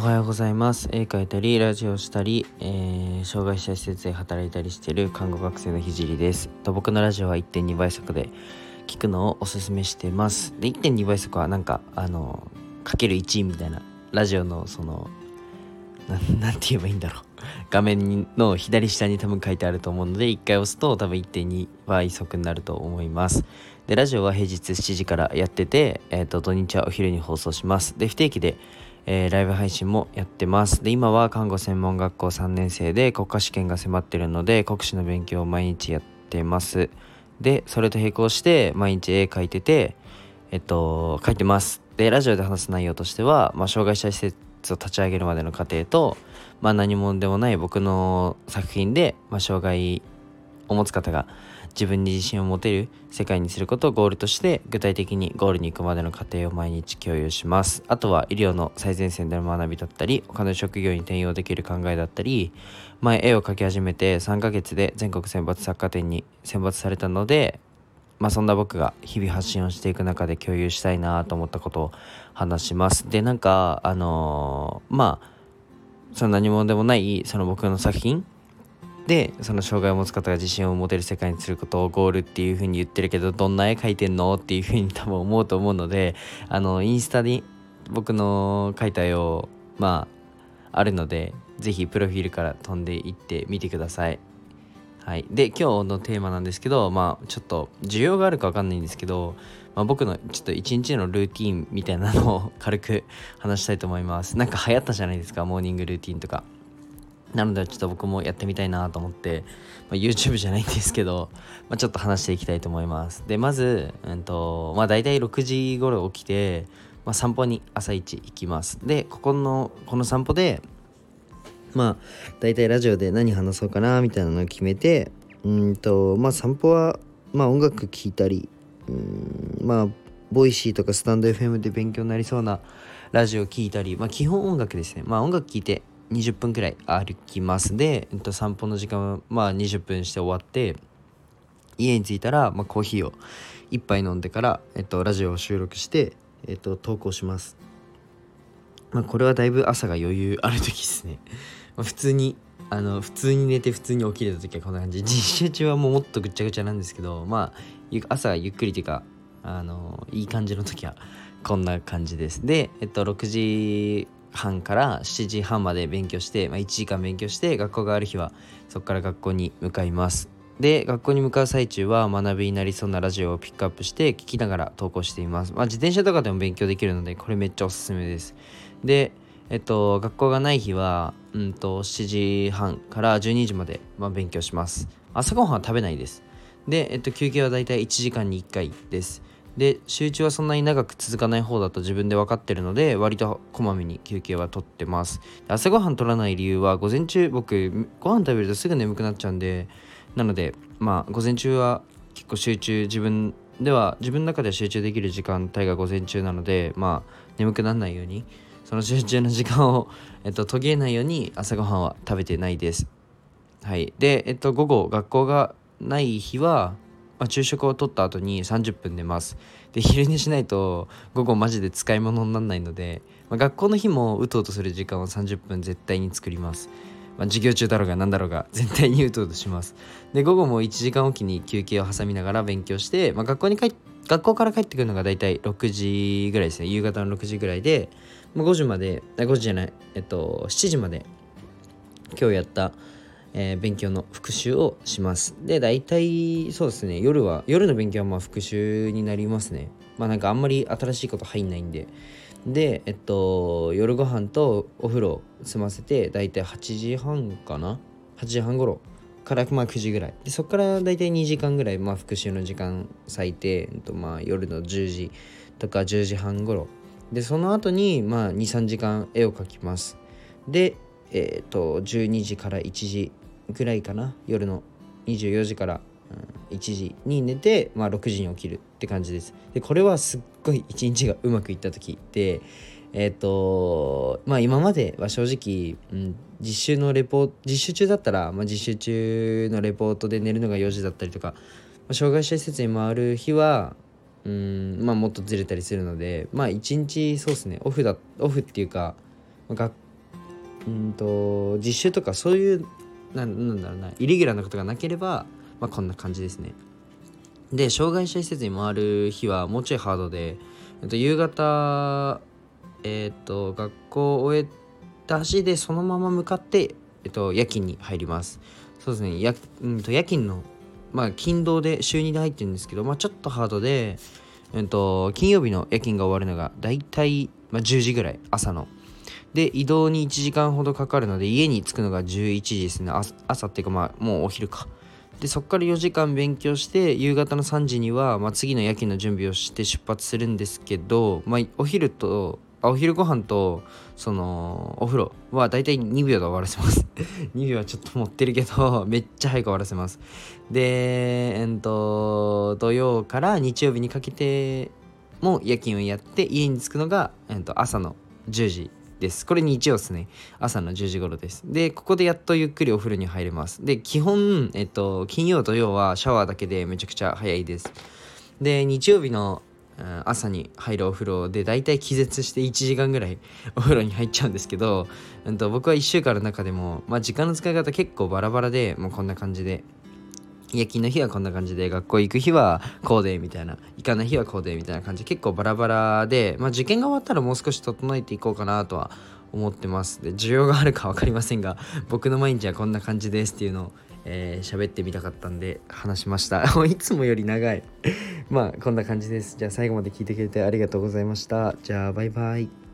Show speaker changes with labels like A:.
A: おはようございます。絵描いたりラジオしたり、えー、障害者施設で働いたりしている看護学生のひじりです。と僕のラジオは1.2倍速で聞くのをおすすめしてます。で1.2倍速はなんかあのかける1みたいなラジオのそのなんて言えばいいんだろう。画面の左下に多分書いてあると思うので1回押すと多分1.2倍速になると思います。でラジオは平日7時からやってて、えーと、土日はお昼に放送します。で不定期で、えー、ライブ配信もやってます。で今は看護専門学校3年生で国家試験が迫ってるので国試の勉強を毎日やってます。でそれと並行して毎日絵描いててえっと書いてます。でラジオで話す内容としては、まあ、障害者施設を立ち上げるまでの過程と、まあ、何者でもない僕の作品で、まあ、障害を持つ方が自分に自信を持てる世界にすることをゴールとして具体的にゴールに行くまでの過程を毎日共有しますあとは医療の最前線での学びだったり他の職業に転用できる考えだったり前絵を描き始めて3ヶ月で全国選抜作家展に選抜されたのでまあ、そんな僕が日々発信をしていく中で共有したいなと思ったことを話します。で、なんか、あのー、まあ、その何者でもないその僕の作品でその障害を持つ方が自信を持てる世界にすることをゴールっていう風に言ってるけどどんな絵描いてんの？っていう風に多分思うと思うのであのインスタに僕の描いた絵をまああるので是非プロフィールから飛んでいってみてください。はい、で今日のテーマなんですけどまあちょっと需要があるか分かんないんですけど、まあ、僕のちょっと一日のルーティンみたいなのを軽く話したいと思います。なんか流行ったじゃないですかモーニングルーティンとか。なのでちょっと僕もやってみたいなと思って、まあ、YouTube じゃないんですけど、まあ、ちょっと話していきたいと思います。でまず、うんとまあ、大体6時頃起きて、まあ、散歩に朝一行きます。でここのこの散歩でまあ大体ラジオで何話そうかなみたいなのを決めてうんとまあ散歩はまあ音楽聴いたりうんまあボイシーとかスタンド FM で勉強になりそうなラジオ聴いたりまあ基本音楽ですね。まあ音楽聴いて20分くらい歩きます。で、えっと、散歩の時間はまあ20分して終わって家に着いたら、まあ、コーヒーを1杯飲んでから、えっと、ラジオを収録して、えっと、投稿します。まあこれはだいぶ朝が余裕ある時ですね、普通にあの普通に寝て普通に起きれた時はこんな感じ。実習中はもうもっとぐっちゃぐちゃなんですけどまあ朝ゆっくりというかあのいい感じの時はこんな感じです。でえっと6時半から7時半まで勉強して、まあ、1時間勉強して学校がある日はそこから学校に向かいますで学校に向かう最中は学びになりそうなラジオをピックアップして聞きながら投稿しています、まあ、自転車とかでも勉強できるのでこれめっちゃおすすめですでえっと、学校がない日は、うんと、7時半から12時まで、まあ、勉強します。朝ごはんは食べないです。で、えっと、休憩はだいたい1時間に1回です。で、集中はそんなに長く続かない方だと自分で分かってるので、割とこまめに休憩はとってます。朝ごはん取らない理由は、午前中、僕、ご飯食べるとすぐ眠くなっちゃうんで、なので、まあ、午前中は結構集中、自分では、自分の中では集中できる時間帯が午前中なので、まあ、眠くならないように、その集中の時間を、えっと、途切れないように朝ごはんは食べてないです。はい。で、えっと、午後、学校がない日は、まあ、昼食をとった後に30分寝ます。で、昼寝しないと午後マジで使い物にならないので、まあ、学校の日もうとうとする時間を30分絶対に作ります。まあ、授業中だろうが何だろうが絶対にうとうとします。で、午後も1時間おきに休憩を挟みながら勉強して、まあ、学校に帰学校から帰ってくるのが大体6時ぐらいですね。夕方の6時ぐらいで、まあ、5時まで5時じゃないえっと7時まで今日やった、えー、勉強の復習をします。で大体そうですね。夜は夜の勉強はまあ復習になりますね。まあなんかあんまり新しいこと入んないんで。でえっと夜ご飯とお風呂済ませて大体8時半かな？8時半頃からまあ9時ぐらい。でそこから大体2時間ぐらいまあ復習の時間割いて、えっと、まあ夜の10時とか10時半頃。でその後にまあ23時間絵を描きます。でえっ、と12時から1時ぐらいかな？夜の24時から1時に寝て、まあ、6時に起きるって感じです。でこれはすっごい一日がうまくいった時ってえっ、ー、とまあ今までは正直、うん、実習のレポ実習中だったら、まあ、実習中のレポートで寝るのが4時だったりとか、まあ、障害者施設に回る日はうんまあもっとずれたりするのでまあ一日そうですねオフだオフっていうか学うんと実習とかそういうなんだろうな。イレギュラーなことがなければ、まあ、こんな感じですね。で障害者施設に回る日はもうちょいハードで、えっと、夕方えっと学校を終えた足でそのまま向かって、えっと、夜勤に入ります。そうですね。や、うんと、夜勤のまあ勤労で週2で入ってるんですけど、まあ、ちょっとハードで、えっと、金曜日の夜勤が終わるのがだいたい、まあ、10時ぐらい朝の。で移動に1時間ほどかかるので家に着くのが11時ですね。朝っていうかまあもうお昼か。でそこから4時間勉強して夕方の3時には、まあ、次の夜勤の準備をして出発するんですけど、まあ、お昼とお昼ご飯とそのお風呂はだいたい2秒で終わらせます。2秒はちょっと持ってるけどめっちゃ早く終わらせます。でえっと土曜から日曜日にかけても夜勤をやって家に着くのが、えっと、朝の10時。です。これ日曜ですね。朝の10時頃です。で、ここでやっとゆっくりお風呂に入れます。で、基本、えっと、金曜土曜はシャワーだけでめちゃくちゃ早いです。で、日曜日の朝に入るお風呂で大体気絶して1時間ぐらい お風呂に入っちゃうんですけど、うん、と僕は1週間の中でも、まあ、時間の使い方結構バラバラでもうこんな感じで夜勤の日はこんな感じで学校行く日はこうでみたいな行かない日はこうでみたいな感じ結構バラバラで、まあ、受験が終わったらもう少し整えていこうかなとは思ってます。で需要があるか分かりませんが 僕の毎日はこんな感じですっていうのをえー、喋ってみたかったんで話しました。いつもより長い。まあこんな感じです。じゃあ最後まで聞いてくれてありがとうございました。じゃあバイバイ。